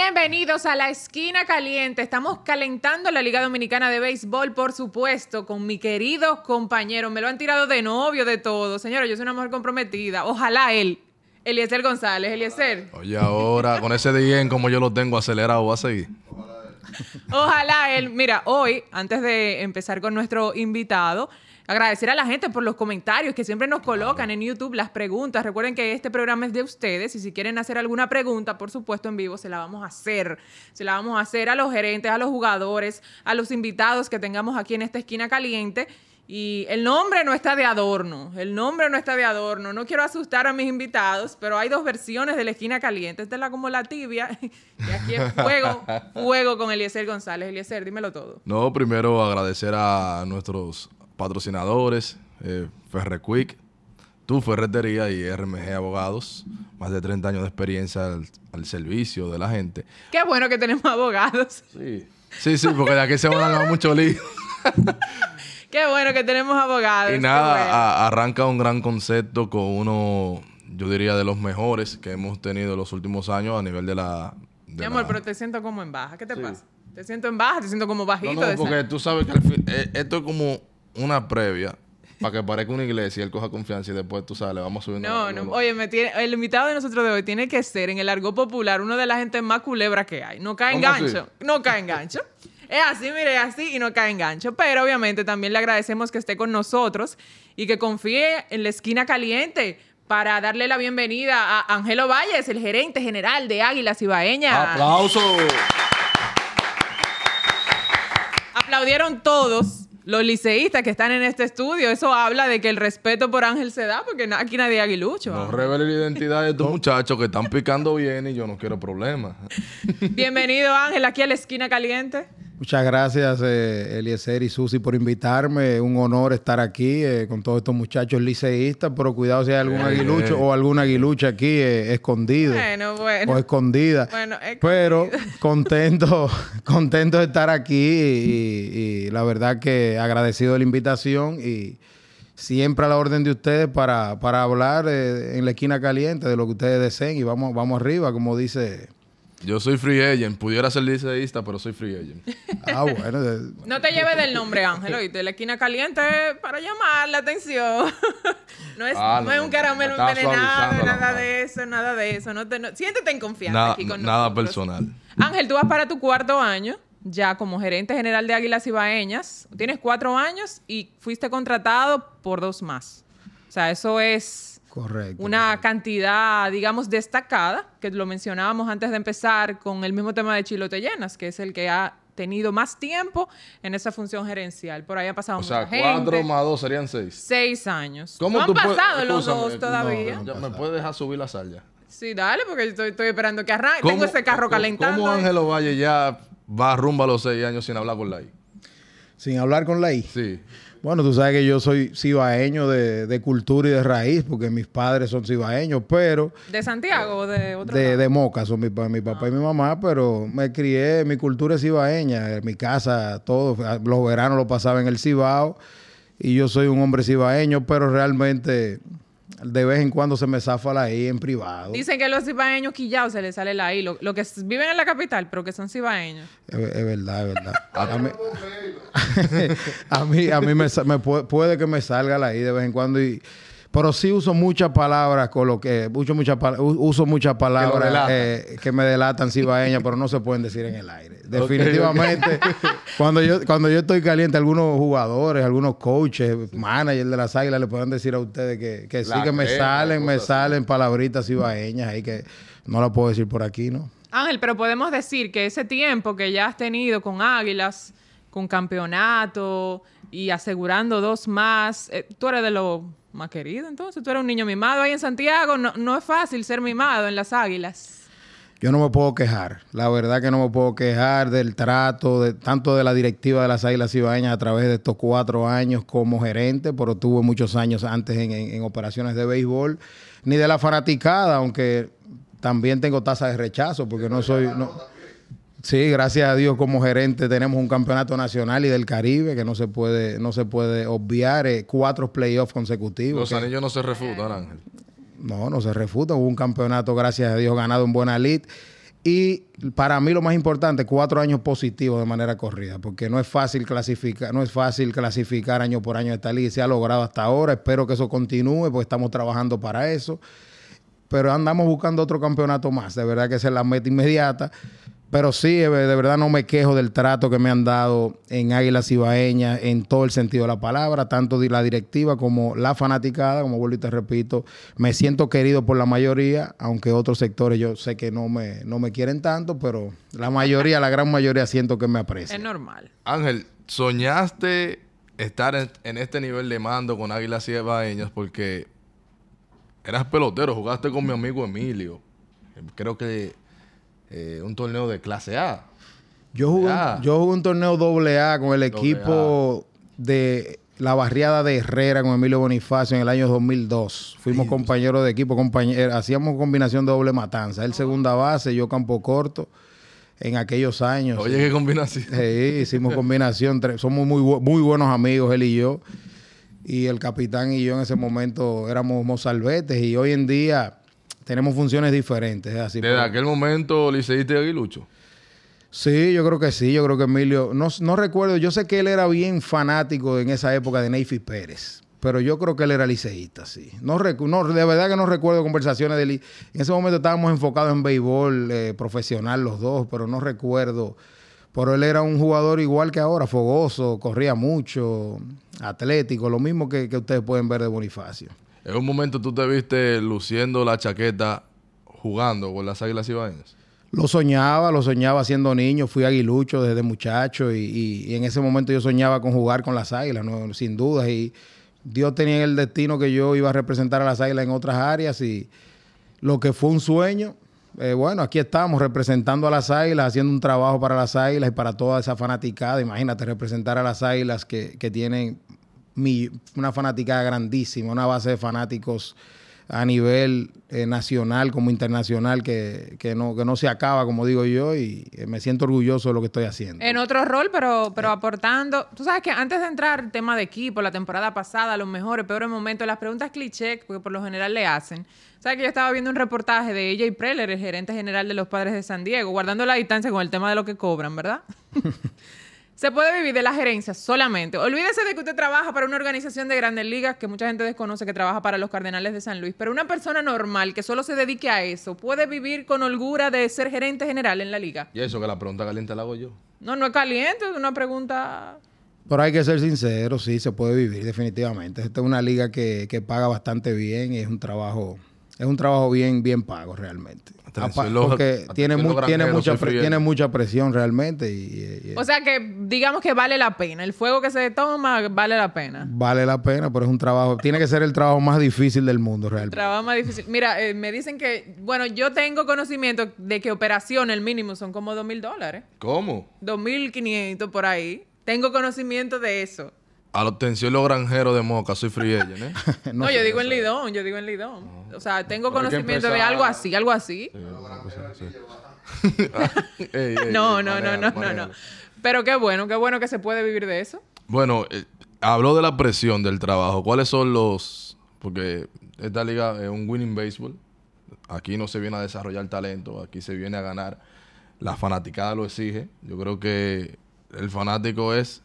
Bienvenidos a la esquina caliente. Estamos calentando la Liga Dominicana de Béisbol, por supuesto, con mi querido compañero. Me lo han tirado de novio, de todo. Señora, yo soy una mujer comprometida. Ojalá él. Eliezer González. Eliezer. Oye, ahora con ese día como yo lo tengo acelerado, va a seguir. Ojalá él. Mira, hoy, antes de empezar con nuestro invitado, agradecer a la gente por los comentarios que siempre nos colocan en YouTube, las preguntas. Recuerden que este programa es de ustedes y si quieren hacer alguna pregunta, por supuesto en vivo, se la vamos a hacer. Se la vamos a hacer a los gerentes, a los jugadores, a los invitados que tengamos aquí en esta esquina caliente. Y el nombre no está de adorno, el nombre no está de adorno. No quiero asustar a mis invitados, pero hay dos versiones de la esquina caliente. Esta es la como la tibia y aquí es fuego, fuego con Eliezer González. Eliezer, dímelo todo. No, primero agradecer a nuestros patrocinadores, eh, Ferrequick, Tu Ferretería y RMG Abogados. Más de 30 años de experiencia al, al servicio de la gente. Qué bueno que tenemos abogados. Sí, sí, sí porque de aquí se van a ganar mucho lío. Qué bueno que tenemos abogados. Y nada, arranca un gran concepto con uno, yo diría, de los mejores que hemos tenido en los últimos años a nivel de la... Mi amor, pero te siento como en baja. ¿Qué te pasa? Te siento en baja, te siento como bajito. No, no, porque tú sabes que al fin, eh, esto es como una previa para que parezca una iglesia y él coja confianza y después tú sales, vamos subiendo. No, no, oye, me tiene, el invitado de nosotros de hoy tiene que ser en el argot popular uno de la gente más culebra que hay. No cae en gancho. No cae en gancho. Es así, mire, es así y no cae en gancho. Pero obviamente también le agradecemos que esté con nosotros y que confíe en la esquina caliente para darle la bienvenida a Angelo Valles, el gerente general de Águilas Ibaeñas. ¡Aplauso! Aplaudieron todos los liceístas que están en este estudio. Eso habla de que el respeto por Ángel se da, porque aquí nadie es aguilucho. No revele la identidad de estos muchachos que están picando bien y yo no quiero problemas. Bienvenido, Ángel, aquí a la esquina caliente. Muchas gracias, eh, Eliezer y Susi, por invitarme. Un honor estar aquí eh, con todos estos muchachos liceístas, pero cuidado si hay algún aguilucho o alguna aguilucha aquí eh, escondido. Bueno, bueno. O escondida. Bueno, pero contento, contento de estar aquí y, y, la verdad que agradecido de la invitación y siempre a la orden de ustedes para, para hablar eh, en la esquina caliente de lo que ustedes deseen y vamos, vamos arriba, como dice yo soy free agent. Pudiera ser liceísta, pero soy free agent. ah, bueno. No te lleves del nombre, Ángel. Oíste, la esquina caliente para llamar la atención. no, es, ah, no, es un caramelo envenenado, nada de eso, nada de eso. No te, siéntete en confianza nada, aquí con Nada personal. Ángel, tú vas para tu cuarto año ya como gerente general de Águilas Ibaeñas. Tienes cuatro años y fuiste contratado por dos más. O sea, eso es Correcto. Una cantidad, digamos, destacada, que lo mencionábamos antes de empezar con el mismo tema de Chilote Llenas, que es el que ha tenido más tiempo en esa función gerencial. Por ahí ha pasado o sea, cuatro más dos serían seis. Seis años. ¿Cómo no han pasado los dos todavía. ¿Me puedes dejar subir la sal ya? Sí, dale, porque estoy, estoy esperando que arranque. Tengo ese carro calentando. ¿Cómo Ángelo Valle ya va rumbo a los seis años sin hablar con la I? ¿Sin hablar con la I? Sí. Bueno, tú sabes que yo soy cibaeño de, cultura y de raíz, porque mis padres son cibaeños, pero... ¿De Santiago o de otro De, de Moca, son mi, mi papá y mi mamá, pero me crié, mi cultura es cibaeña, en mi casa, todo, los veranos lo pasaba en el Cibao, y yo soy un hombre cibaeño, pero realmente de vez en cuando se me zafa la I en privado. Dicen que los cibaeños quillados se les sale la I, lo, que viven en la capital, pero que son cibaeños. Es, verdad, es verdad. a mí, a mí, me, me puede, puede, que me salga la I de vez en cuando y pero sí uso muchas palabras con lo que uso muchas uso muchas palabras eh, que, me delatan cibaeña, pero no se pueden decir en el aire. Definitivamente, cuando yo cuando yo estoy caliente, algunos jugadores, algunos coaches, managers de las águilas le pueden decir a ustedes que, que sí que me salen, me salen palabritas cibaeñas ahí que no la puedo decir por aquí, ¿no? Ángel, pero podemos decir que ese tiempo que ya has tenido con Águilas, con campeonato y asegurando dos más, eh, tú eres de los más querido, entonces. Tú eres un niño mimado ahí en Santiago. No, es fácil ser mimado en las águilas. Yo no me puedo quejar. La verdad que no me puedo quejar del trato, de, tanto de la directiva de las Águilas Ibaeñas a través de estos cuatro años como gerente, pero tuve muchos años antes en, operaciones de béisbol, ni de la fanaticada, aunque también tengo tasa de rechazo, porque no soy... No, Sí, gracias a Dios como gerente tenemos un campeonato nacional y del Caribe que no se puede, no se puede obviar, eh, cuatro playoffs consecutivos. Los anillos no se refutan, Ángel. No, no se refutan. Hubo un campeonato, gracias a Dios, ganado en buena lid. Y para mí lo más importante, cuatro años positivos de manera corrida, porque no es fácil clasificar, no es fácil clasificar año por año esta liga. Se ha logrado hasta ahora. Espero que eso continúe, porque estamos trabajando para eso. Pero andamos buscando otro campeonato más. De verdad que esa es la meta inmediata. Pero sí, de verdad no me quejo del trato que me han dado en Águilas Ibaeñas en todo el sentido de la palabra, tanto de la directiva como la fanaticada, como vuelvo y te repito, me siento querido por la mayoría, aunque otros sectores yo sé que no me, no me quieren tanto, pero la mayoría, la gran mayoría siento que me aprecian. Es normal. Ángel, ¿soñaste estar en, en este nivel de mando con Águilas Ibaeñas porque eras pelotero, jugaste con mi amigo Emilio? Creo que eh, un torneo de clase A. Yo jugué, Ah. yo jugué un torneo doble A con el equipo de la barriada de Herrera con Emilio Bonifacio en el año 2002. Fuimos compañeros de equipo, hacíamos combinación de doble matanza. Él segunda base, yo campo corto en aquellos años. Oye, qué combinación. Sí, hicimos combinación. Somos muy, muy buenos amigos, él y yo. Y el capitán y yo en ese momento éramos mozalbetes y hoy en día tenemos funciones diferentes. es así. Desde aquel momento, liceíste aguilucho. Sí, yo creo que sí. Yo creo que Emilio, no, no recuerdo, yo sé que él era bien fanático en esa época de Neyfi Pérez, pero yo creo que él era liceísta, sí. No, no, de verdad que no recuerdo conversaciones de. En ese momento estábamos enfocados en béisbol eh, profesional los dos, pero no recuerdo. Pero él era un jugador igual que ahora, fogoso, corría mucho, atlético, lo mismo que, que ustedes pueden ver de Bonifacio. En un momento tú te viste luciendo la chaqueta jugando con las Águilas Ibaeñas. Lo soñaba, lo soñaba siendo niño, fui aguilucho desde muchacho y, en ese momento yo soñaba con jugar con las águilas, ¿no? sin dudas. Y Dios tenía el destino que yo iba a representar a las águilas en otras áreas y lo que fue un sueño, eh, bueno, aquí estamos representando a las águilas, haciendo un trabajo para las águilas y para toda esa fanaticada. Imagínate representar a las águilas que, que tienen una fanaticada grandísima, una base de fanáticos a nivel eh, nacional como internacional que, que no, que no se acaba, como digo yo, y eh, me siento orgulloso de lo que estoy haciendo. En otro rol, pero, pero aportando. Tú sabes que antes de entrar el tema de equipo, la temporada pasada, los mejores, peores momentos, las preguntas cliché, porque por lo general le hacen. ¿Sabes que yo estaba viendo un reportaje de ella y Preller, el gerente general de los padres de San Diego, guardando la distancia con el tema de lo que cobran, ¿verdad? Se puede vivir de la gerencia solamente. Olvídese de que usted trabaja para una organización de grandes ligas que mucha gente desconoce que trabaja para los Cardenales de San Luis. Pero una persona normal que solo se dedique a eso puede vivir con holgura de ser gerente general en la liga. Y eso que la pregunta caliente la hago yo. No, no es caliente, es una pregunta. Pero hay que ser sincero, sí, se puede vivir definitivamente. Esta es una liga que, que paga bastante bien y es un trabajo, es un trabajo bien, bien pago realmente. Porque tiene, mu- tiene, mucha tiene mucha presión realmente y, y- y O sea que digamos que vale la pena. El fuego que se toma vale la pena. vale la pena, pero es un trabajo, tiene que ser el trabajo más difícil del mundo realmente. Trabajo más difícil. Mira, eh, me dicen que, bueno, yo tengo conocimiento de que operación, el mínimo son como dos mil dólares. ¿Cómo? Dos mil quinientos por ahí. Tengo conocimiento de eso. A la obtención los granjeros de Moca, soy free agent, ¿eh? No, sé, yo digo en. Lidón, yo digo en Lidón. O sea, tengo Pero conocimiento de algo así, algo así. Ey, ey, No, ey, no, no, manéjalo, no, no, no. Pero qué bueno, qué bueno que se puede vivir de eso. Bueno, eh, habló de la presión del trabajo. ¿Cuáles son los...? Porque esta liga es un winning baseball. Aquí no se viene a desarrollar talento. Aquí se viene a ganar. La fanaticada lo exige. Yo creo que el fanático es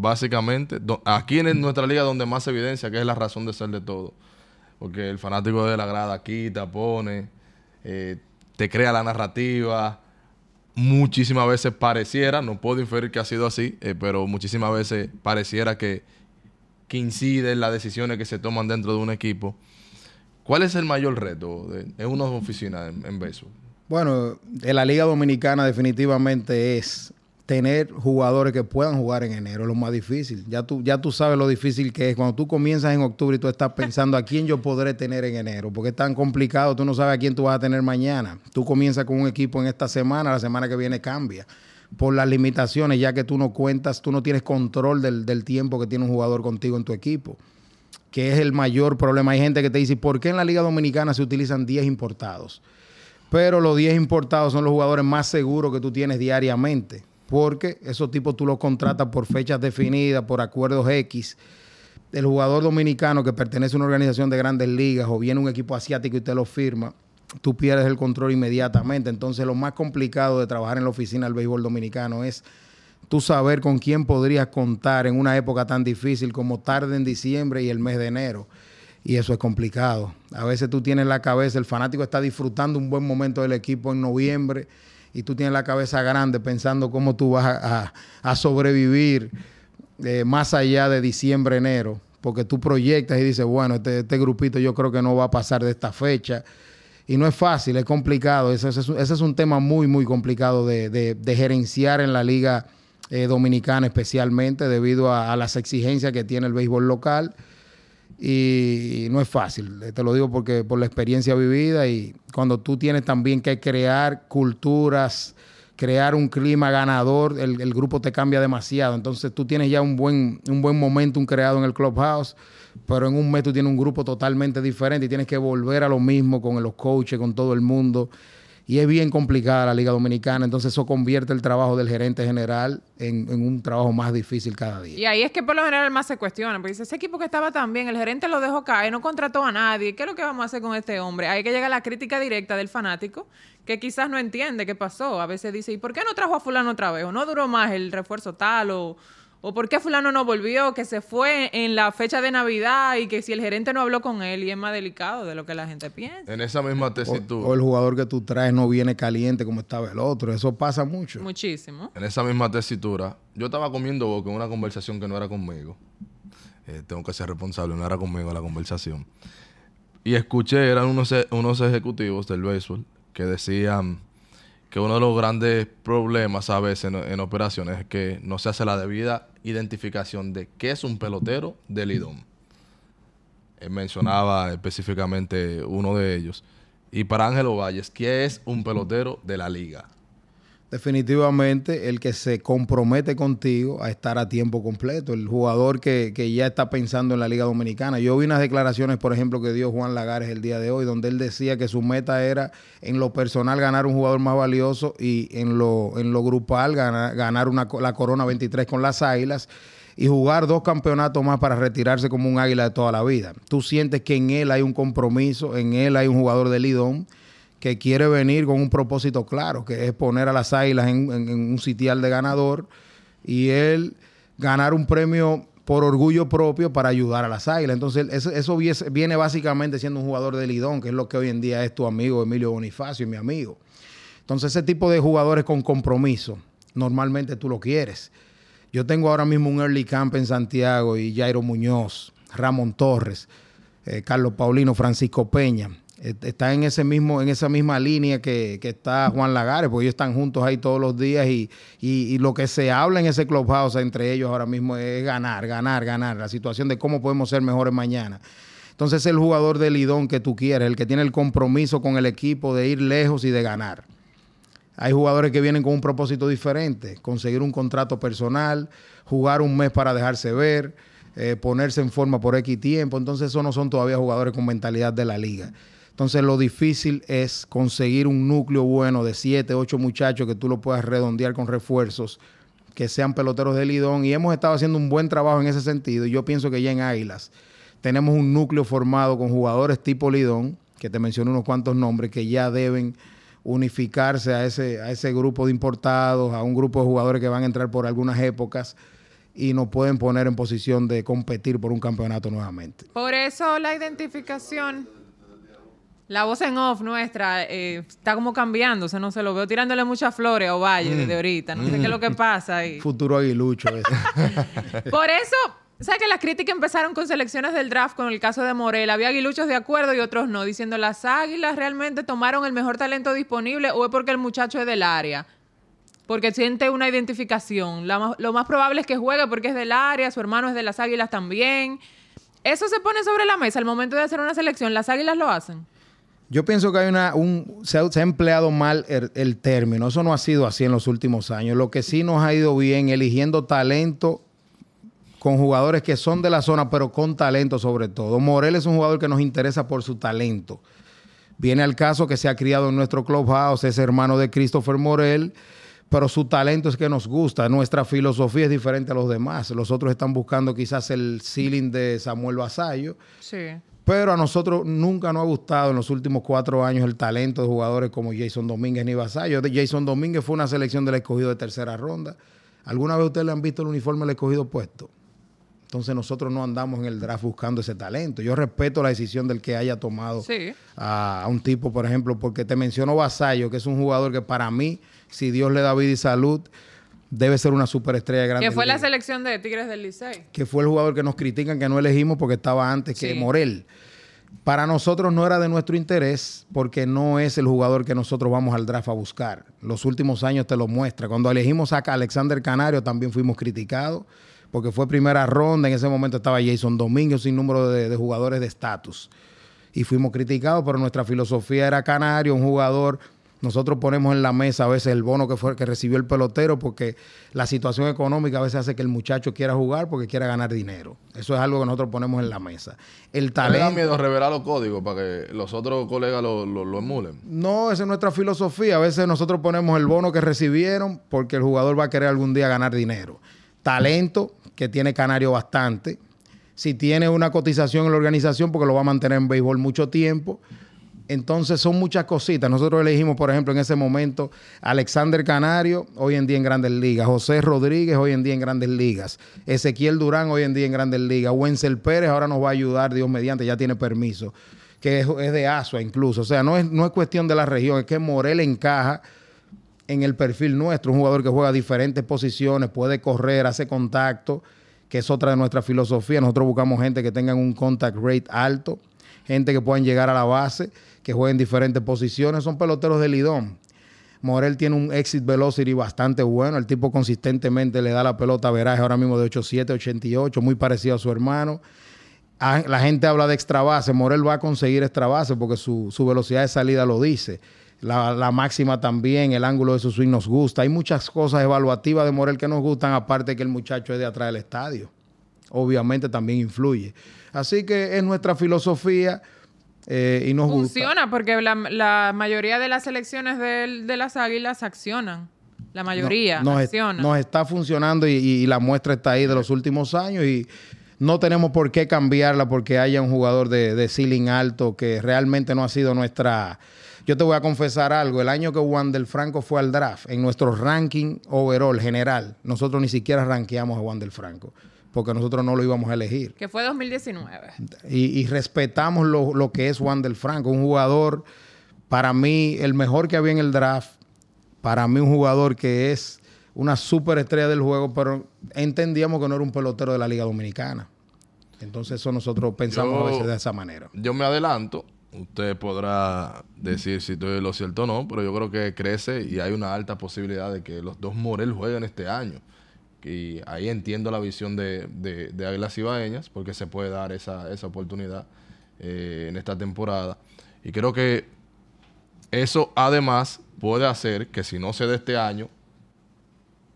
básicamente... aquí en nuestra liga donde más evidencia que es la razón de ser de todo. Porque el fanático de la grada quita, pone, eh, te crea la narrativa. Muchísimas veces pareciera, no puedo inferir que ha sido así, eh, pero muchísimas veces pareciera que, que incide en las decisiones que se toman dentro de un equipo. ¿Cuál es el mayor reto en una oficina en, béisbol? Bueno, en la Liga Dominicana definitivamente es tener jugadores que puedan jugar en enero, es lo más difícil. Ya tú, ya tú sabes lo difícil que es. Cuando tú comienzas en octubre y tú estás pensando a quién yo podré tener en enero, porque es tan complicado, tú no sabes a quién tú vas a tener mañana. Tú comienzas con un equipo en esta semana, la semana que viene cambia. Por las limitaciones, ya que tú no cuentas, tú no tienes control del, del tiempo que tiene un jugador contigo en tu equipo que es el mayor problema. Hay gente que te dice, ¿por qué en la Liga Dominicana se utilizan 10 importados? Pero los 10 importados son los jugadores más seguros que tú tienes diariamente, porque esos tipos tú los contratas por fechas definidas, por acuerdos X. El jugador dominicano que pertenece a una organización de grandes ligas o viene un equipo asiático y te lo firma, tú pierdes el control inmediatamente. Entonces, lo más complicado de trabajar en la oficina del béisbol dominicano es tú saber con quién podrías contar en una época tan difícil como tarde en diciembre y el mes de enero. Y eso es complicado. A veces tú tienes la cabeza, el fanático está disfrutando un buen momento del equipo en noviembre y tú tienes la cabeza grande pensando cómo tú vas a, sobrevivir eh, más allá de diciembre, enero, porque tú proyectas y dices, bueno, este, este, grupito yo creo que no va a pasar de esta fecha. Y no es fácil, es complicado. Ese, es un tema muy, muy complicado de, gerenciar en la liga eh, dominicana especialmente debido a, a, las exigencias que tiene el béisbol local y no es fácil, te lo digo porque por la experiencia vivida y cuando tú tienes también que crear culturas, crear un clima ganador, el, grupo te cambia demasiado. Entonces tú tienes ya un buen, un buen momentum creado en el clubhouse, pero en un mes tú tienes un grupo totalmente diferente y tienes que volver a lo mismo con los coaches, con todo el mundo y es bien complicada la Liga Dominicana, entonces eso convierte el trabajo del gerente general en, un trabajo más difícil cada día. Y ahí es que por lo general más se cuestiona, porque dice, ese equipo que estaba tan bien, el gerente lo dejó caer, no contrató a nadie, ¿qué es lo que vamos a hacer con este hombre? Ahí que llega la crítica directa del fanático, que quizás no entiende qué pasó, a veces dice, ¿y por qué no trajo a fulano otra vez? ¿O no duró más el refuerzo tal? ¿O, ¿O por qué fulano no volvió? Que se fue en la fecha de Navidad y que si el gerente no habló con él y es más delicado de lo que la gente piensa. En esa misma tesitura. O, el jugador que tú traes no viene caliente como estaba el otro. Eso pasa mucho. Muchísimo. En esa misma tesitura, yo estaba comiendo boca en una conversación que no era conmigo. Eh, tengo que ser responsable, no era conmigo la conversación. Y escuché, eran unos, unos ejecutivos del béisbol que decían que uno de los grandes problemas a veces en, operaciones es que no se hace la debida identificación de qué es un pelotero del IDOM. Mencionaba específicamente uno de ellos. Y para Ángelo Valles, ¿qué es un pelotero de la liga? Definitivamente el que se compromete contigo a estar a tiempo completo, el jugador que, ya está pensando en la Liga Dominicana. Yo vi unas declaraciones, por ejemplo, que dio Juan Lagares el día de hoy, donde él decía que su meta era en lo personal ganar un jugador más valioso y en lo, en lo grupal ganar, una, la Corona 23 con las Águilas y jugar dos campeonatos más para retirarse como un águila de toda la vida. Tú sientes que en él hay un compromiso, en él hay un jugador de Lidón que quiere venir con un propósito claro, que es poner a las águilas en, un sitial de ganador y él ganar un premio por orgullo propio para ayudar a las águilas. Entonces, eso, viene básicamente siendo un jugador de Lidón, que es lo que hoy en día es tu amigo Emilio Bonifacio, mi amigo. Entonces, ese tipo de jugadores con compromiso, normalmente tú lo quieres. Yo tengo ahora mismo un early camp en Santiago y Jairo Muñoz, Ramón Torres, eh, Carlos Paulino, Francisco Peña está en ese mismo, en esa misma línea que, está Juan Lagares, porque ellos están juntos ahí todos los días y, lo que se habla en ese clubhouse entre ellos ahora mismo es ganar, ganar, ganar, la situación de cómo podemos ser mejores mañana. Entonces el jugador del lidón que tú quieres, el que tiene el compromiso con el equipo de ir lejos y de ganar. Hay jugadores que vienen con un propósito diferente, conseguir un contrato personal, jugar un mes para dejarse ver, eh, ponerse en forma por X tiempo. Entonces esos no son todavía jugadores con mentalidad de la liga. Entonces lo difícil es conseguir un núcleo bueno de siete, ocho muchachos que tú lo puedas redondear con refuerzos que sean peloteros de Lidón. Y hemos estado haciendo un buen trabajo en ese sentido. Yo pienso que ya en Águilas tenemos un núcleo formado con jugadores tipo Lidón, que te menciono unos cuantos nombres que ya deben unificarse a ese, a ese grupo de importados, a un grupo de jugadores que van a entrar por algunas épocas y nos pueden poner en posición de competir por un campeonato nuevamente. Por eso la identificación la voz en off nuestra eh, está como cambiando, o sea, no se lo veo tirándole muchas flores a Ovalle desde mm. ahorita, no sé qué es lo que pasa ahí. Futuro aguilucho. Por eso, ¿sabes que las críticas empezaron con selecciones del draft con el caso de Morel? Había aguiluchos de acuerdo y otros no, diciendo las águilas realmente tomaron el mejor talento disponible o es porque el muchacho es del área. Porque siente una identificación. lo más probable es que juegue porque es del área, su hermano es de las águilas también. Eso se pone sobre la mesa al momento de hacer una selección. ¿Las águilas lo hacen? Yo pienso que hay una, un, se ha, empleado mal el, término. Eso no ha sido así en los últimos años. Lo que sí nos ha ido bien, eligiendo talento con jugadores que son de la zona, pero con talento sobre todo. Morel es un jugador que nos interesa por su talento. Viene al caso que se ha criado en nuestro clubhouse, es hermano de Christopher Morel, pero su talento es que nos gusta. Nuestra filosofía es diferente a los demás. Los otros están buscando quizás el ceiling de Samuel Vasallo. Sí Pero a nosotros nunca nos ha gustado en los últimos cuatro años el talento de jugadores como Jason Domínguez ni Vasallo. Jason Domínguez fue una selección del escogido de tercera ronda. ¿Alguna vez ustedes le han visto el uniforme del escogido puesto? Entonces nosotros no andamos en el draft buscando ese talento. Yo respeto la decisión del que haya tomado Sí. a, a un tipo, por ejemplo, porque te menciono Vasallo, que es un jugador que para mí, si Dios le da vida y salud, debe ser una superestrella de grande. Que fue la selección de Tigres del Licey. que fue el jugador que nos critican que no elegimos porque estaba antes que. Morel. Para nosotros no era de nuestro interés porque no es el jugador que nosotros vamos al draft a buscar. Los últimos años te lo muestra. Cuando elegimos a Alexander Canario también fuimos criticados porque fue primera ronda. En ese momento estaba Jason Domínguez sin número de, de jugadores de estatus. Y fuimos criticados, pero nuestra filosofía era Canario, un jugador nosotros ponemos en la mesa a veces el bono que fue que recibió el pelotero porque la situación económica a veces hace que el muchacho quiera jugar porque quiera ganar dinero. Eso es algo que nosotros ponemos en la mesa. El ¿No le da talento. miedo revelar los códigos para que los otros colegas lo, lo- lo emulen? No, esa es nuestra filosofía. A veces nosotros ponemos el bono que recibieron porque el jugador va a querer algún día ganar dinero. Talento, que tiene Canario bastante. Si tiene una cotización en la organización, porque lo va a mantener en béisbol mucho tiempo. Entonces son muchas cositas. Nosotros elegimos, por ejemplo, en ese momento, Alexander Canario, hoy en día en Grandes Ligas, José Rodríguez, hoy en día en Grandes Ligas, Ezequiel Durán, hoy en día en Grandes Ligas, Wenzel Pérez ahora nos va a ayudar, Dios mediante, ya tiene permiso, que es, de Asua incluso. O sea, no es, no es cuestión de la región, es que Morel encaja en el perfil nuestro, un jugador que juega diferentes posiciones, puede correr, hace contacto, que es otra de nuestras filosofías. Nosotros buscamos gente que tengan un contact rate alto, gente que puedan llegar a la base, que jueguen diferentes posiciones, son peloteros de lidón. Morel tiene un exit velocity bastante bueno. El tipo consistentemente le da la pelota a veraje ahora mismo de 87, 88, muy parecido a su hermano. Ah, La gente habla de extra base. Morel va a conseguir extra base porque su, su velocidad de salida lo dice. La, la máxima también, el ángulo de su swing nos gusta. Hay muchas cosas evaluativas de Morel que nos gustan, aparte que el muchacho es de atrás del estadio. Obviamente también influye. Así que es nuestra filosofía eh, y nos gusta. Funciona porque la, la mayoría de las selecciones del- de, las águilas accionan. La mayoría No- nos, accionan. nos está funcionando y, y la muestra está ahí de los últimos años y no tenemos por qué cambiarla porque haya un jugador de, de ceiling alto que realmente no ha sido nuestra... Yo te voy a confesar algo, el año que Juan del Franco fue al draft, en nuestro ranking overall general, nosotros ni siquiera rankeamos a Juan del Franco porque nosotros no lo íbamos a elegir Que fue 2019. y, y respetamos lo, lo que es Juan del Franco, un jugador, para mí, el mejor que había en el draft, para mí un jugador que es una superestrella del juego, pero entendíamos que no era un pelotero de la Liga Dominicana. Entonces eso nosotros pensamos Yo- a veces de esa manera. Yo me adelanto. Usted podrá decir si estoy lo cierto o no, pero yo creo que crece y hay una alta posibilidad de que los dos Morel jueguen este año. Y ahí entiendo la visión de, de, de Águilas Ibaeñas, porque se puede dar esa, esa oportunidad eh, en esta temporada. Y creo que eso además puede hacer que si no se da este año,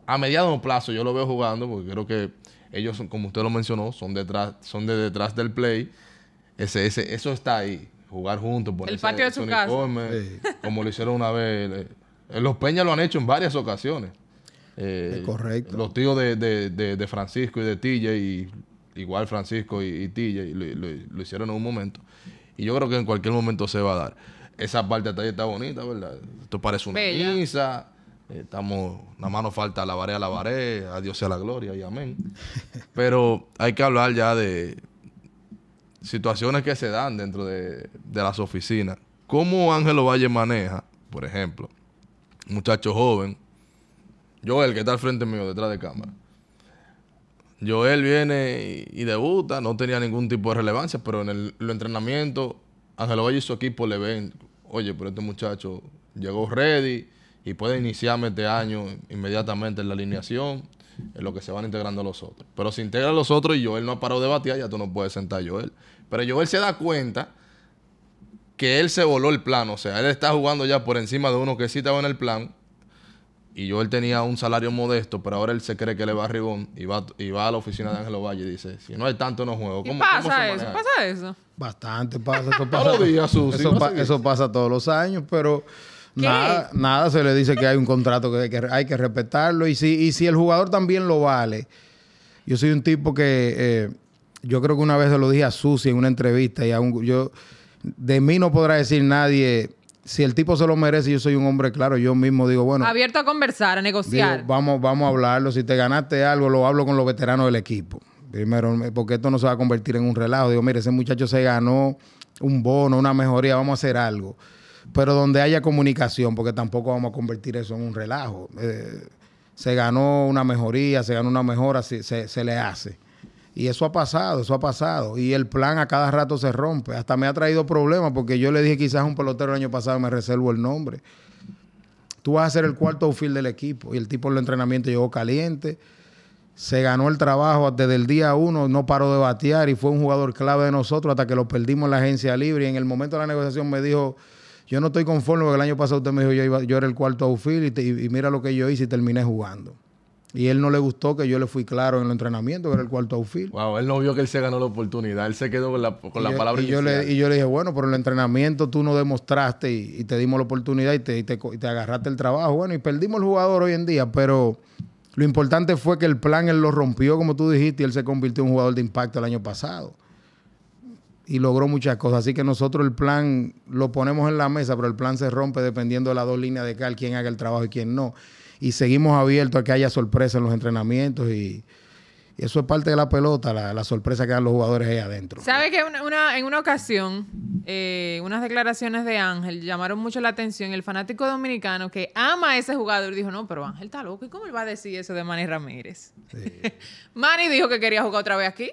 a mediano plazo yo lo veo jugando, porque creo que ellos, son, como usted lo mencionó, son detrás, son de detrás del play. Ese, ese, eso está ahí. Jugar juntos, ponerse patio de su casa. uniforme, Sí. como lo hicieron una vez. Eh, Los Peñas lo han hecho en varias ocasiones. Eh, Es correcto. Los tíos de, de- de- de Francisco y de TJ, y igual Francisco y, y TJ, lo, lo- lo hicieron en un momento. Y yo creo que en cualquier momento se va a dar. Esa parte hasta ahí está bonita, ¿verdad? Esto parece una Bella. misa. eh, Estamos, nada más nos falta alabaré, alabaré, a Dios sea la gloria y amén. Pero hay que hablar ya de situaciones que se dan dentro de, de las oficinas. ¿Cómo Ángelo Valle maneja, por ejemplo, un muchacho joven, Joel, que está al frente mío, detrás de cámara? Joel viene y, debuta, no tenía ningún tipo de relevancia, pero en el, los entrenamientos, Ángelo Valle y su equipo le ven, oye, pero este muchacho llegó ready y puede iniciarme este año inmediatamente en la alineación, en lo que se van integrando los otros. Pero se integran los otros y Joel no ha parado de batear, ya tú no puedes sentar Joel. Pero Joel se da cuenta que él se voló el plan, o sea, él está jugando ya por encima de uno que sí estaba en el plan. Y Joel tenía un salario modesto, pero ahora él se cree que le va a Ribón y va, y va a la oficina de Ángelo Valle y dice, si no hay tanto, no juego. ¿Qué ¿Cómo- cómo se pasa eso? maneja ¿Pasa eso? Bastante pasa, eso Todos pasa. los días, Susi, eso, pa- eso pasa todos los años, pero ¿Qué? nada, nada se le dice que hay un contrato que, que hay que respetarlo. Y si, y si el jugador también lo vale, yo soy un tipo que eh, yo creo que una vez se lo dije a Susi en una entrevista y aún yo, de mí no podrá decir nadie, si el tipo se lo merece, yo soy un hombre claro, yo mismo digo, bueno, Abierto a conversar, a digo, negociar. vamos, vamos a hablarlo, si te ganaste algo, lo hablo con los veteranos del equipo. Primero, porque esto no se va a convertir en un relajo. Digo, mire, ese muchacho se ganó un bono, una mejoría, vamos a hacer algo. Pero donde haya comunicación, porque tampoco vamos a convertir eso en un relajo. Eh, se ganó una mejoría, se ganó una mejora, se, se- se le hace. Y eso ha pasado, eso ha pasado. Y el plan a cada rato se rompe. Hasta me ha traído problemas porque yo le dije quizás a un pelotero el año pasado, me reservo el nombre. Tú vas a ser el cuarto outfield del equipo. Y el tipo en el entrenamiento llegó caliente. Se ganó el trabajo desde el día uno, no paró de batear y fue un jugador clave de nosotros hasta que lo perdimos en la agencia libre. Y en el momento de la negociación me dijo, yo no estoy conforme porque el año pasado usted me dijo yo, iba- era el cuarto outfield y mira lo que yo hice y terminé jugando. Y él no le gustó que yo le fui claro en el entrenamiento que era el cuarto outfield. Wow, él no vio que él se ganó la oportunidad. Él se quedó con la, con Y la yo- palabra y yo, le, y yo le dije, bueno, pero en el entrenamiento tú no demostraste y, y te dimos la oportunidad y te, y te y te agarraste el trabajo. Bueno, y perdimos el jugador hoy en día, pero lo importante fue que el plan él lo rompió, como tú dijiste, y él se convirtió en un jugador de impacto el año pasado. Y logró muchas cosas. Así que nosotros el plan lo ponemos en la mesa, pero el plan se rompe dependiendo de las dos líneas de cal, quién haga el trabajo y quién no. Y seguimos abiertos a que haya sorpresa en los entrenamientos y, y eso es parte de la pelota, la, la sorpresa que dan los jugadores ahí adentro. ¿Sabe que una, una- en una ocasión, eh, unas declaraciones de Ángel llamaron mucho la atención? El fanático dominicano que ama a ese jugador dijo, no, pero Ángel está loco. ¿Y cómo él va a decir eso de Manny Ramírez? Manny dijo que quería jugar otra vez aquí.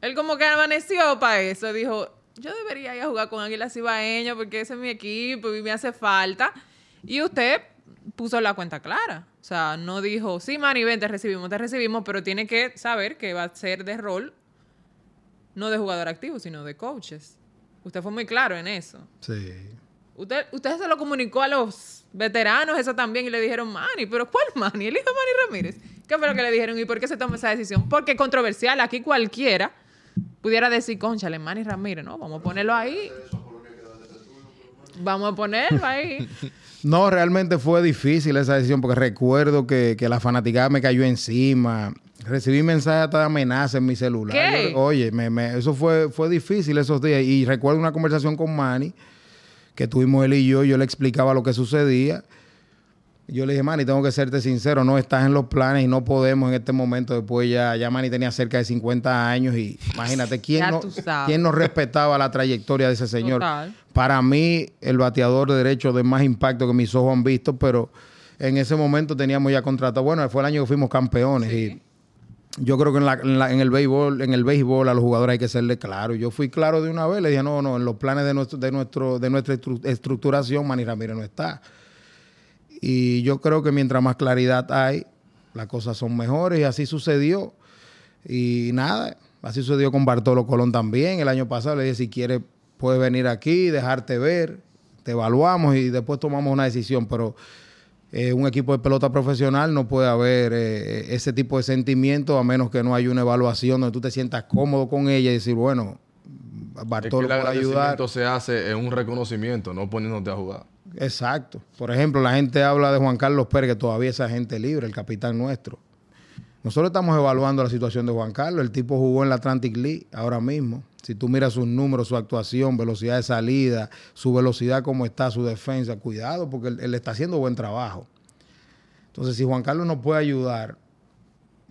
Él como que amaneció para eso. Dijo, yo debería ir a jugar con Águilas Cibaeñas porque ese es mi equipo y me hace falta. Y usted puso la cuenta clara. O sea, no dijo, sí, Manny, ven, te recibimos, te recibimos, pero tiene que saber que va a ser de rol no de jugador activo, sino de coaches. Usted fue muy claro en eso. Sí. Usted, usted se lo comunicó a los veteranos eso también y le dijeron, Manny, pero ¿cuál Manny? El hijo de Manny Ramírez. ¿Qué fue lo que le dijeron y por qué se tomó esa decisión? Porque es controversial. Aquí cualquiera pudiera decir, conchale, Manny Ramírez, no, vamos a ponerlo ahí. Vamos a ponerlo ahí. No, realmente fue difícil esa decisión porque recuerdo que, que la fanaticada me cayó encima. Recibí mensajes hasta de amenaza en mi celular. ¿Qué? Yo- oye, me- me- eso fue, fue difícil esos días. Y recuerdo una conversación con Manny que tuvimos él y yo. Yo le explicaba lo que sucedía. Yo le dije, Manny, tengo que serte sincero, no estás en los planes y no podemos en este momento. Después ya, ya Manny tenía cerca de 50 años y imagínate, ¿quién, no. ¿quién no respetaba la trayectoria de ese señor? Total. Para mí, el bateador de derecho de más impacto que mis ojos han visto, pero en ese momento teníamos ya contratado. Bueno, fue el año que fuimos campeones y yo creo que en, la- en la- en el béisbol, en el béisbol a los jugadores hay que serle claro. Yo fui claro de una vez, le dije, no, no, en los planes de nuestro, de nuestro, de nuestra estru- estructuración, Manny Ramírez no está. Y yo creo que mientras más claridad hay, las cosas son mejores y así sucedió. Y nada, así sucedió con Bartolo Colón también. El año pasado le dije, si quieres, puedes venir aquí, dejarte ver, te evaluamos y después tomamos una decisión. Pero eh, un equipo de pelota profesional no puede haber eh, ese tipo de sentimiento a menos que no haya una evaluación donde tú te sientas cómodo con ella y decir, bueno, Es que Bartolo el ayudar. se hace en un reconocimiento, no poniéndote a jugar. Exacto. Por ejemplo, la gente habla de Juan Carlos Pérez, que todavía es agente libre, el capitán nuestro. Nosotros estamos evaluando la situación de Juan Carlos. El tipo jugó en la Atlantic League ahora mismo. Si tú miras sus números, su actuación, velocidad de salida, su velocidad, cómo está, su defensa, cuidado, porque él, él está haciendo buen trabajo. Entonces, si Juan Carlos nos puede ayudar,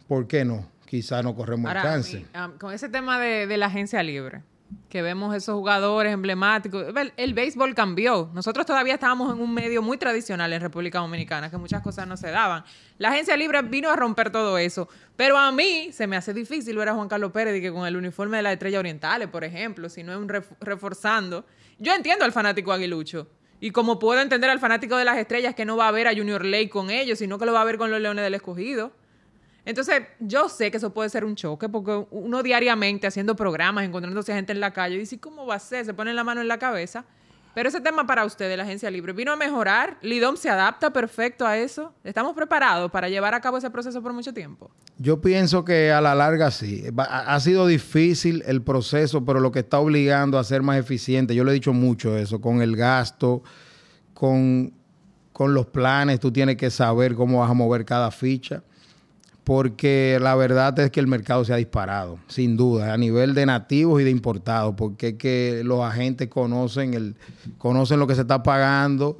¿por qué no? Quizás no corremos Ahora, mi- ah, con ese tema de, de la agencia libre, que vemos esos jugadores emblemáticos, el, béisbol cambió. Nosotros todavía estábamos en un medio muy tradicional en República Dominicana, que muchas cosas no se daban. La agencia libre vino a romper todo eso. Pero a mí se me hace difícil ver a Juan Carlos Pérez y que con el uniforme de las Estrellas Orientales, por ejemplo, si no es un ref- reforzando. Yo entiendo al fanático aguilucho. Y como puedo entender al fanático de las estrellas que no va a ver a Junior Lake con ellos, sino que lo va a ver con los Leones del Escogido. Entonces, yo sé que eso puede ser un choque porque uno diariamente haciendo programas, encontrándose gente en la calle, dice, ¿cómo va a ser? Se pone la mano en la cabeza. Pero ese tema para usted de la agencia libre vino a mejorar. Lidom se adapta perfecto a eso. ¿Estamos preparados para llevar a cabo ese proceso por mucho tiempo? Yo pienso que a la larga sí. Ha sido difícil el proceso, pero lo que está obligando a ser más eficiente, yo le he dicho mucho eso, con el gasto, con, con los planes, tú tienes que saber cómo vas a mover cada ficha. Porque la verdad es que el mercado se ha disparado, sin duda, a nivel de nativos y de importados, porque es que los agentes conocen, el, conocen lo que se está pagando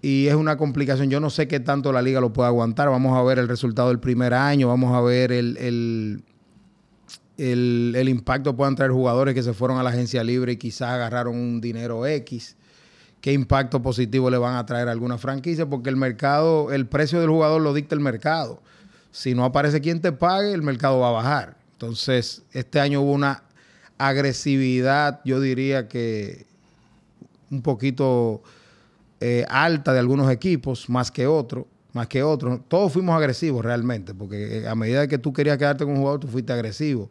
y es una complicación. Yo no sé qué tanto la liga lo puede aguantar. Vamos a ver el resultado del primer año, vamos a ver el, el, el, impacto puedan traer jugadores que se fueron a la agencia libre y quizás agarraron un dinero X. ¿Qué impacto positivo le van a traer a alguna franquicia? Porque el mercado, el precio del jugador lo dicta el mercado. Si no aparece quien te pague, el mercado va a bajar. Entonces, este año hubo una agresividad, yo diría que un poquito eh, alta de algunos equipos, más que otros, más que otros. Todos fuimos agresivos realmente, porque a medida que tú querías quedarte con un jugador, tú fuiste agresivo.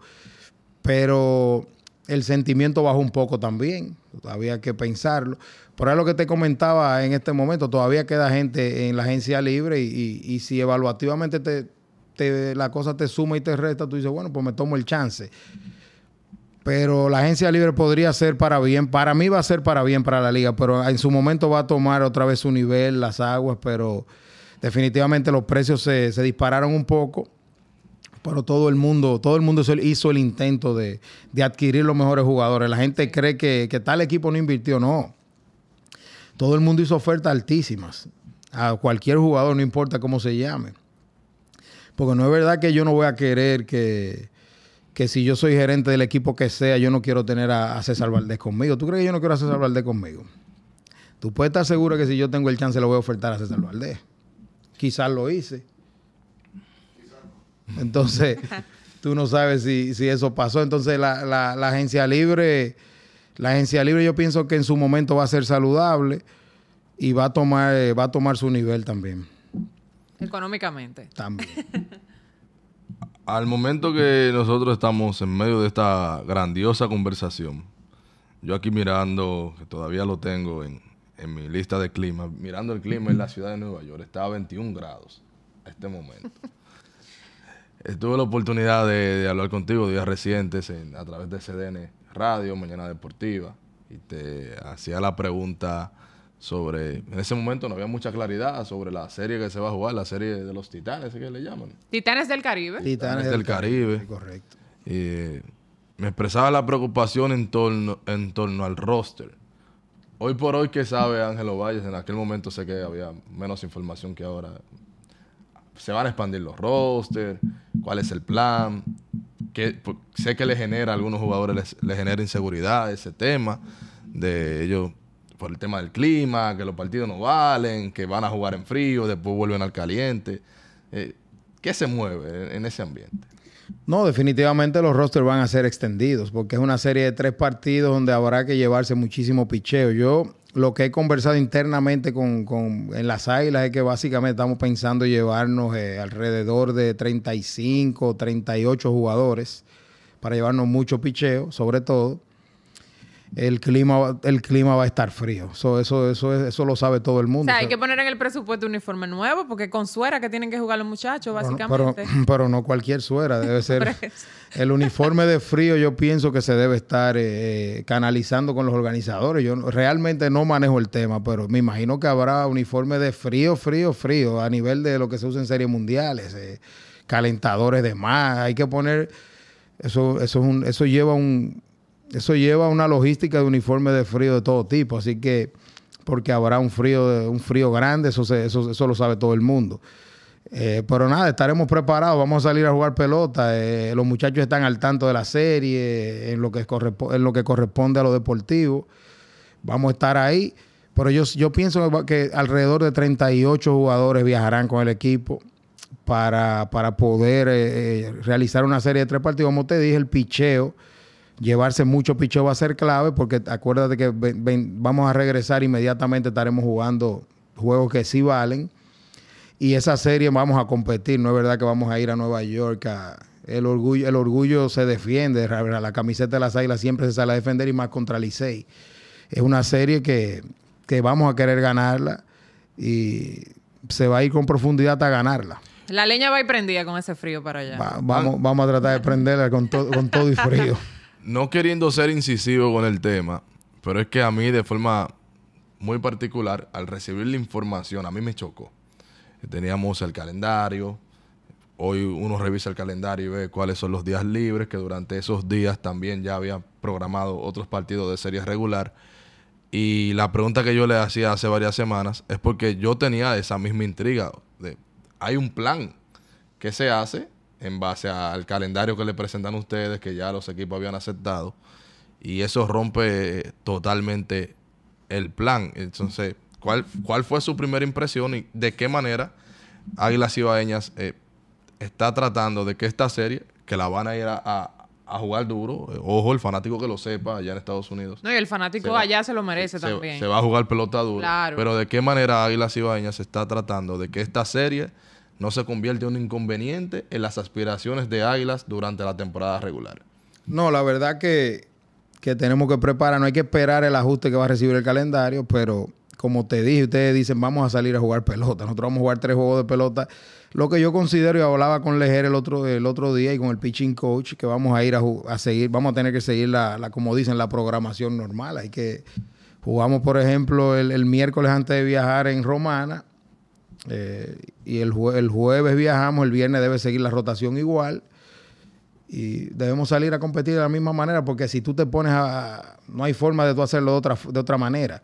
Pero el sentimiento bajó un poco también, había que pensarlo. Por ahí lo que te comentaba en este momento, todavía queda gente en la agencia libre y, y si evaluativamente te, la cosa te suma y te resta, tú dices, bueno, pues me tomo el chance. Pero la agencia libre podría ser para bien, para mí va a ser para bien para la liga, pero en su momento va a tomar otra vez su nivel, las aguas, pero definitivamente los precios se, dispararon un poco pero todo el mundo, todo el mundo hizo el intento de, adquirir los mejores jugadores. La gente cree que, que, tal equipo no invirtió, no. Todo el mundo hizo ofertas altísimas a cualquier jugador, no importa cómo se llame. Porque no es verdad que yo no voy a querer que, que si yo soy gerente del equipo que sea, yo no quiero tener a, César Valdés conmigo. ¿Tú crees que yo no quiero a César Valdés conmigo? Tú puedes estar seguro que si yo tengo el chance, lo voy a ofertar a César Valdés. Quizás lo hice. Entonces, tú no sabes si, eso pasó. Entonces, la, la, agencia libre, la agencia libre yo pienso que en su momento va a ser saludable y va a tomar, va a tomar su nivel también. Económicamente. También. Al momento que nosotros estamos en medio de esta grandiosa conversación, yo aquí mirando, que todavía lo tengo en, mi lista de clima, mirando el clima en la ciudad de Nueva York, está a 21 grados a este momento. Tuve la oportunidad de, hablar contigo días recientes a través de CDN Radio, Mañana Deportiva, y te hacía la pregunta sobre, en ese momento no había mucha claridad sobre la serie que se va a jugar, la serie de los Titanes, ¿qué le llaman? Titanes del Caribe. Titanes, del, Caribe. Correcto. Y me expresaba la preocupación en torno, en torno al roster. Hoy por hoy, ¿qué sabe Ángelo Valles? En aquel momento sé que había menos información que ahora. Se van a expandir los rosters, cuál es el plan. Que, sé que le genera a algunos jugadores, le genera inseguridad ese tema de ellos por el tema del clima, que los partidos no valen, que van a jugar en frío, después vuelven al caliente. Eh, ¿Qué se mueve en, ese ambiente? No, definitivamente los rosters van a ser extendidos, porque es una serie de tres partidos donde habrá que llevarse muchísimo picheo. Yo lo que he conversado internamente con, en las águilas es que básicamente estamos pensando llevarnos eh, alrededor de 35, 38 jugadores para llevarnos mucho picheo, sobre todo el clima, el clima va a estar frío. eso, eso, eso lo sabe todo el mundo. O sea, hay que poner en el presupuesto un uniforme nuevo, porque con suera que tienen que jugar los muchachos, básicamente. Pero, no cualquier suera, debe ser. el uniforme de frío, yo pienso que se debe estar eh, canalizando con los organizadores. Yo realmente no manejo el tema, pero me imagino que habrá uniforme de frío, frío, frío, a nivel de lo que se usa en series mundiales, eh, calentadores de más. Hay que poner. Eso, eso, es un, eso lleva un, eso lleva una logística de uniforme de frío de todo tipo, así que porque habrá un frío, un frío grande, eso, eso, eso lo sabe todo el mundo. Eh, pero nada, estaremos preparados, vamos a salir a jugar pelota. Eh, los muchachos están al tanto de la serie, en lo, que corresponde a lo deportivo. Vamos a estar ahí. Pero yo, yo pienso que alrededor de 38 jugadores viajarán con el equipo para, para poder eh, realizar una serie de tres partidos. Como te dije, el picheo llevarse mucho picheo va a ser clave porque acuérdate que vamos a regresar inmediatamente, estaremos jugando juegos que sí valen. Y esa serie vamos a competir, no es verdad que vamos a ir a Nueva York. el, orgullo, el orgullo se defiende, la camiseta de las águilas siempre se sale a defender y más contra Licey. Es una serie que, vamos a querer ganarla y se va a ir con profundidad a ganarla. La leña va a ir prendida con ese frío para allá. vamos, vamos a tratar de prenderla con, con todo y frío. no queriendo ser incisivo con el tema, pero es que a mí de forma muy particular, al recibir la información, a mí me chocó. Teníamos el calendario, hoy uno revisa el calendario y ve cuáles son los días libres, que durante esos días también ya había programado otros partidos de serie regular. Y la pregunta que yo le hacía hace varias semanas es porque yo tenía esa misma intriga. De, hay un plan que se hace en base al calendario que le presentan ustedes, que ya los equipos habían aceptado, y eso rompe totalmente el plan. Entonces, ¿cuál, cuál fue su primera impresión y de qué manera Águilas Ibaeñas eh, está tratando de que esta serie, que la van a ir a, a jugar duro. Eh, ojo, el fanático que lo sepa allá en Estados Unidos. No, y el fanático allá se lo merece también. Se va a jugar pelota dura. Pero de qué manera Águilas Ibañas se está tratando de que esta serie no se convierta en un inconveniente en las aspiraciones de Águilas durante la temporada regular. No, la verdad que, que tenemos que preparar, no hay que esperar el ajuste que va a recibir el calendario, pero como te dije, ustedes dicen, vamos a salir a jugar pelota. Nosotros vamos a jugar tres juegos de pelota lo que yo considero, y hablaba con Lejer el otro, el otro día y con el pitching coach, que vamos a ir a, seguir, vamos a tener que seguir la, como dicen, la programación normal. Hay que jugamos, por ejemplo, el, miércoles antes de viajar en Romana, eh, y el, el jueves viajamos, el viernes debe seguir la rotación igual. Y debemos salir a competir de la misma manera, porque si tú te pones a. No hay forma de tú hacerlo de otra, de otra manera.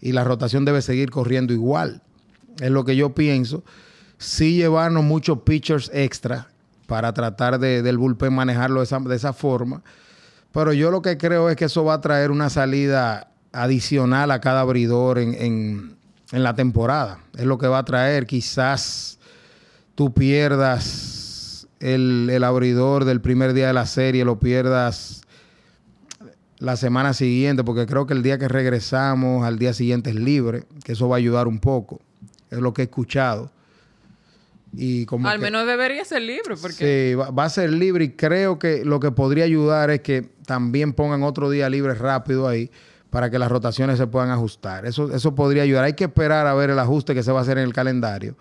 Y la rotación debe seguir corriendo igual. Es lo que yo pienso sí llevarnos muchos pitchers extra para tratar de, del bullpen manejarlo de esa, forma. Pero yo lo que creo es que eso va a traer una salida adicional a cada abridor en, la temporada. Es lo que va a traer. Quizás tú pierdas el, el, abridor del primer día de la serie, lo pierdas la semana siguiente, porque creo que el día que regresamos al día siguiente es libre, que eso va a ayudar un poco. Es lo que he escuchado. Al menos debería ser libre. Porque... Sí, va, a ser libre y creo que lo que podría ayudar es que también pongan otro día libre rápido ahí para que las rotaciones se puedan ajustar. Eso, eso podría ayudar. Hay que esperar a ver el ajuste que se va a hacer en el calendario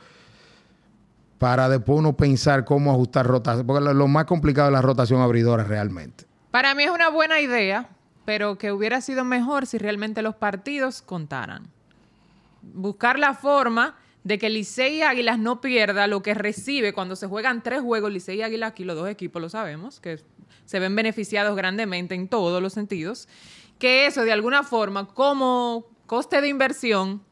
para después uno pensar cómo ajustar rotación. Porque lo, más complicado es la rotación abridora realmente. Para mí es una buena idea, pero que hubiera sido mejor si realmente los partidos contaran. Buscar la forma de que Licey y Águilas no pierda lo que recibe cuando se juegan tres juegos, Licey y Águilas, aquí los dos equipos lo sabemos, que se ven beneficiados grandemente en todos los sentidos, que eso de alguna forma como coste de inversión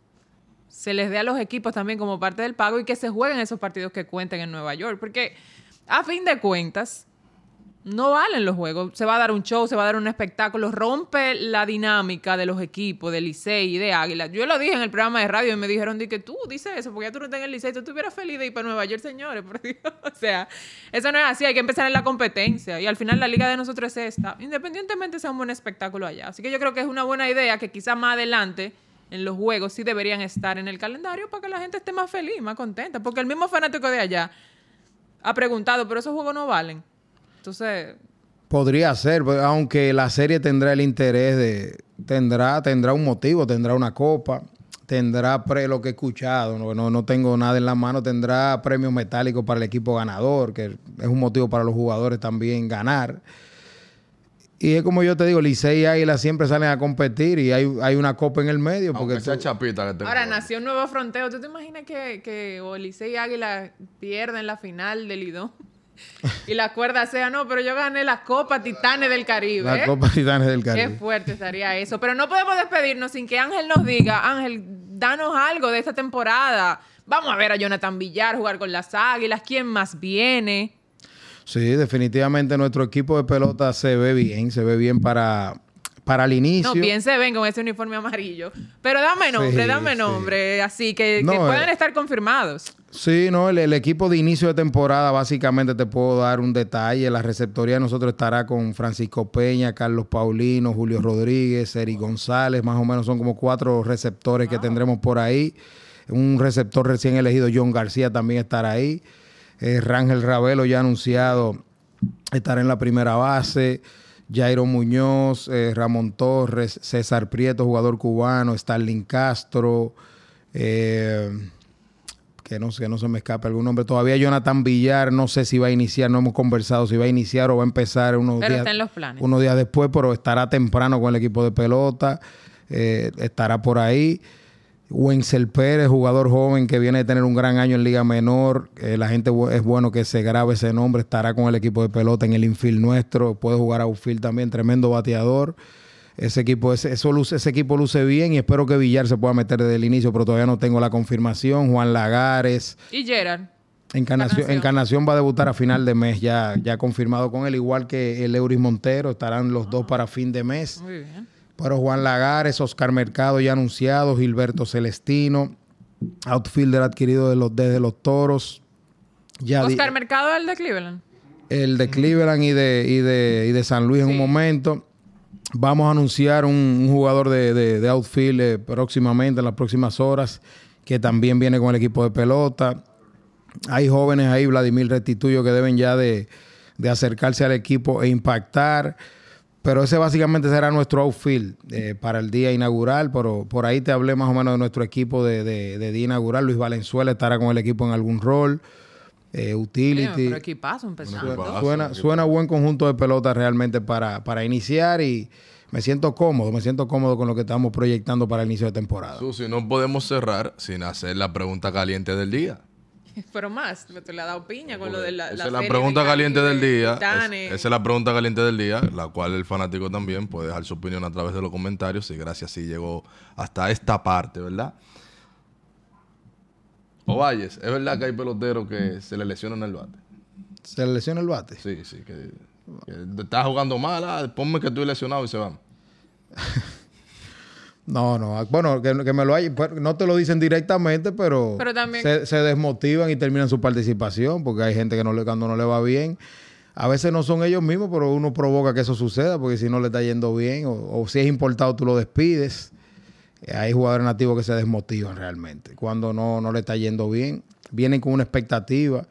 se les dé a los equipos también como parte del pago y que se jueguen esos partidos que cuenten en Nueva York, porque a fin de cuentas, no valen los juegos. Se va a dar un show, se va a dar un espectáculo, rompe la dinámica de los equipos, de Licey y de Águila. Yo lo dije en el programa de radio y me dijeron di que tú dices eso, porque ya tú no estás en el Licey, tú estuvieras feliz de ir para Nueva York, señores, por Dios. O sea, eso no es así, hay que empezar en la competencia. Y al final la liga de nosotros es esta, independientemente sea un buen espectáculo allá. Así que yo creo que es una buena idea que quizás más adelante en los juegos sí deberían estar en el calendario para que la gente esté más feliz, más contenta. Porque el mismo fanático de allá ha preguntado, pero esos juegos no valen. Entonces... Podría ser, pues, aunque la serie tendrá el interés de... Tendrá, tendrá un motivo, tendrá una copa, tendrá pre, lo que he escuchado, no, no, tengo nada en la mano, tendrá premios metálicos para el equipo ganador, que es un motivo para los jugadores también ganar. Y es como yo te digo, Licey y Águila siempre salen a competir y hay, hay una copa en el medio. Porque chapita Ahora, nació un nuevo fronteo. ¿Tú te imaginas que, que o Licey y Águila pierden la final del Lidón? y la cuerda sea, no, pero yo gané la Copa Titanes del Caribe. La Copa Titanes del Caribe. Qué fuerte estaría eso. Pero no podemos despedirnos sin que Ángel nos diga, Ángel, danos algo de esta temporada. Vamos a ver a Jonathan Villar jugar con las Águilas. ¿Quién más viene? Sí, definitivamente nuestro equipo de pelota se ve bien, se ve bien para, para el inicio. No, bien se ven con ese uniforme amarillo. Pero dame nombre, dame nombre, así que, puedan eh, estar confirmados. Sí, no, el, equipo de inicio de temporada, básicamente te puedo dar un detalle. La receptoría de nosotros estará con Francisco Peña, Carlos Paulino, Julio Rodríguez, Eric González, más o menos son como cuatro receptores que tendremos por ahí. Un receptor recién elegido, John García, también estará ahí. Eh, Rangel Ravelo ya anunciado estará en la primera base. Jairo Muñoz, eh, Ramón Torres, César Prieto, jugador cubano, Starling Castro, eh, que, no, que no se me escape algún nombre. Todavía Jonathan Villar, no sé si va a iniciar, no hemos conversado si va a iniciar o va a empezar unos, días, unos días después, pero estará temprano con el equipo de pelota, eh, estará por ahí. Wenzel Pérez, jugador joven que viene de tener un gran año en Liga Menor. Eh, la gente es bueno que se grabe ese nombre. Estará con el equipo de pelota en el infield nuestro. Puede jugar a outfield también. Tremendo bateador. Ese equipo, ese, eso luce- ese equipo luce bien y espero que Villar se pueda meter desde el inicio, pero todavía no tengo la confirmación. Juan Lagares. Y Gerard. Encarnación, Encarnación. Encarnación va a debutar a final de mes, ya, ya confirmado con él, igual que el Euris Montero. Estarán los dos para fin de mes. Muy bien. Pero Juan Lagares, Oscar Mercado ya anunciado, Gilberto Celestino, outfielder adquirido de los, desde los Toros. Ya Oscar Mercado, el de Cleveland. el de Cleveland y de, y de, y de San Luis en un momento. Vamos a anunciar un, un jugador de, de- de outfield eh, próximamente, en las próximas horas, que también viene con el equipo de pelota. Hay jóvenes ahí, Vladimir Restituyo, que deben ya de, de acercarse al equipo e impactar. Pero ese básicamente será nuestro outfield eh, para el día inaugural. Pero por ahí te hablé más o menos de nuestro equipo de, de- de día inaugural. Luis Valenzuela estará con el equipo en algún rol. Eh, utility. Pero equipazo empezando. Suena, buen conjunto de pelota realmente para, para iniciar y me siento cómodo, me siento cómodo con lo que estamos proyectando para el inicio de temporada. Susi, no podemos cerrar sin hacer la pregunta caliente del día. Pero más, tú le has dado piña con lo de la. Esa la es la pregunta de caliente del día. Es- esa es la pregunta caliente del día, la cual el fanático también puede dejar su opinión a través de los comentarios. Y gracias si llegó hasta esta parte, ¿verdad? Ovalles, ¿es verdad que hay peloteros que se le lesionan el bate? ¿Se le lesiona el bate? Sí, sí, que, que jugando mal, ah, ponme que estoy lesionado y se van. No, no. Bueno, que, que me lo hay, pues, no te lo dicen directamente, pero, Pero también- se, se desmotivan y terminan su participación porque hay gente que no le, cuando no le va bien. A veces no son ellos mismos, pero uno provoca que eso suceda porque si no le está yendo bien o, o si es importado tú lo despides. Hay jugadores nativos que se desmotivan realmente cuando no, no le está yendo bien. Vienen con una expectativa.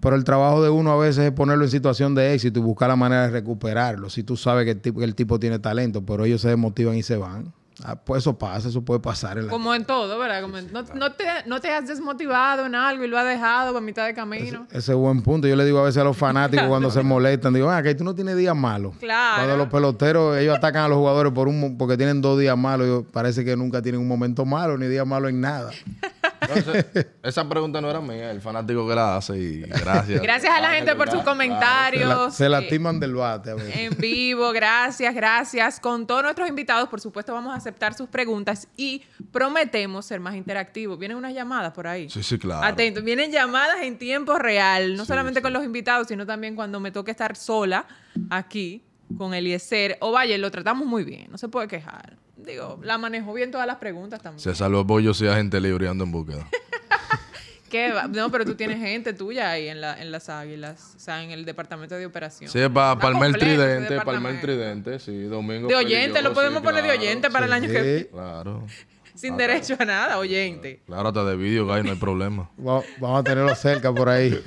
Pero el trabajo de uno a veces es ponerlo en situación de éxito y buscar la manera de recuperarlo. Si tú sabes que el tipo, que el tipo tiene talento, pero ellos se desmotivan y se van. Ah, pues eso pasa, eso puede pasar. En la Como en todo, ¿verdad? Como en- no, no te, no te has desmotivado en algo y lo has dejado a mitad de camino. Ese es buen punto. Yo le digo a veces a los fanáticos cuando se molestan, digo, ah, que tú no tienes días malos. Claro. Cuando los peloteros, ellos atacan a los jugadores por un, porque tienen dos días malos, parece que nunca tienen un momento malo, ni día malo en nada. Entonces, esa pregunta no era mía, el fanático que la hace y gracias. Gracias a la gente por sus Se, comentarios. la- se eh, lastiman del bate a en vivo, gracias, gracias. Con todos nuestros invitados, por supuesto, vamos a aceptar sus preguntas y prometemos ser más interactivos. Vienen unas llamadas por ahí. Sí, sí, claro. Atentos, vienen llamadas en tiempo real, no Sí, solamente sí. con los invitados, sino también cuando me toque estar sola aquí con Eliezer. O vaya, lo tratamos muy bien, no se puede quejar. Digo, la manejó bien todas las preguntas también. Se salvó pollo si hay gente libre y ando en búsqueda. ¿Qué va? No, pero tú tienes gente tuya ahí en, la, en las águilas, o sea, en el departamento de operación. Sí, para palmar el tridente, palmar el tridente, sí, domingo. De oyente, lo podemos sí, poner de oyente para el año que Sí. viene. Claro. Sin derecho a nada, oyente. Claro, hasta de vídeo, guy, no hay problema. Va- Vamos a tenerlo cerca por ahí.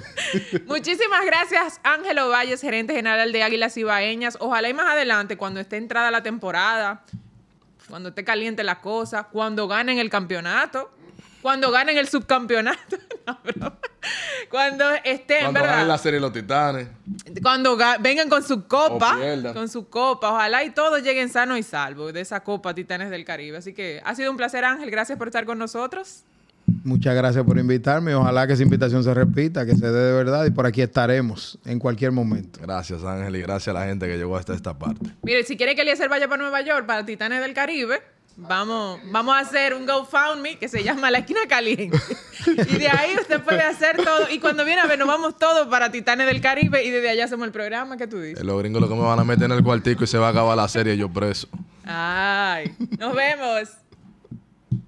Muchísimas gracias, Ángelo Valles, gerente general de Águilas Ibaeñas. Ojalá y más adelante, cuando esté entrada la temporada, cuando esté caliente la cosa, cuando ganen el campeonato, cuando ganen el subcampeonato, no, cuando estén, Cuando ¿verdad? ganen la serie Los Titanes. Cuando ga- vengan con su copa, con su copa, ojalá y todos lleguen sanos y salvos de esa copa Titanes del Caribe. Así que ha sido un placer, Ángel. Gracias por estar con nosotros. Muchas gracias por invitarme. Ojalá que esa invitación se repita, que se dé de verdad y por aquí estaremos en cualquier momento. Gracias, Ángel, y gracias a la gente que llegó hasta esta parte. Mire, si quiere que Eliezer vaya para Nueva York, para Titanes del Caribe, vamos, vamos a hacer un GoFundMe que se llama La Esquina Caliente. Y de ahí usted puede hacer todo. Y cuando viene a ver, nos vamos todos para Titanes del Caribe y desde allá hacemos el programa. ¿Qué tú dices? Los gringos lo que me van a meter en el cuartico y se va a acabar la serie yo preso. Ay, nos vemos.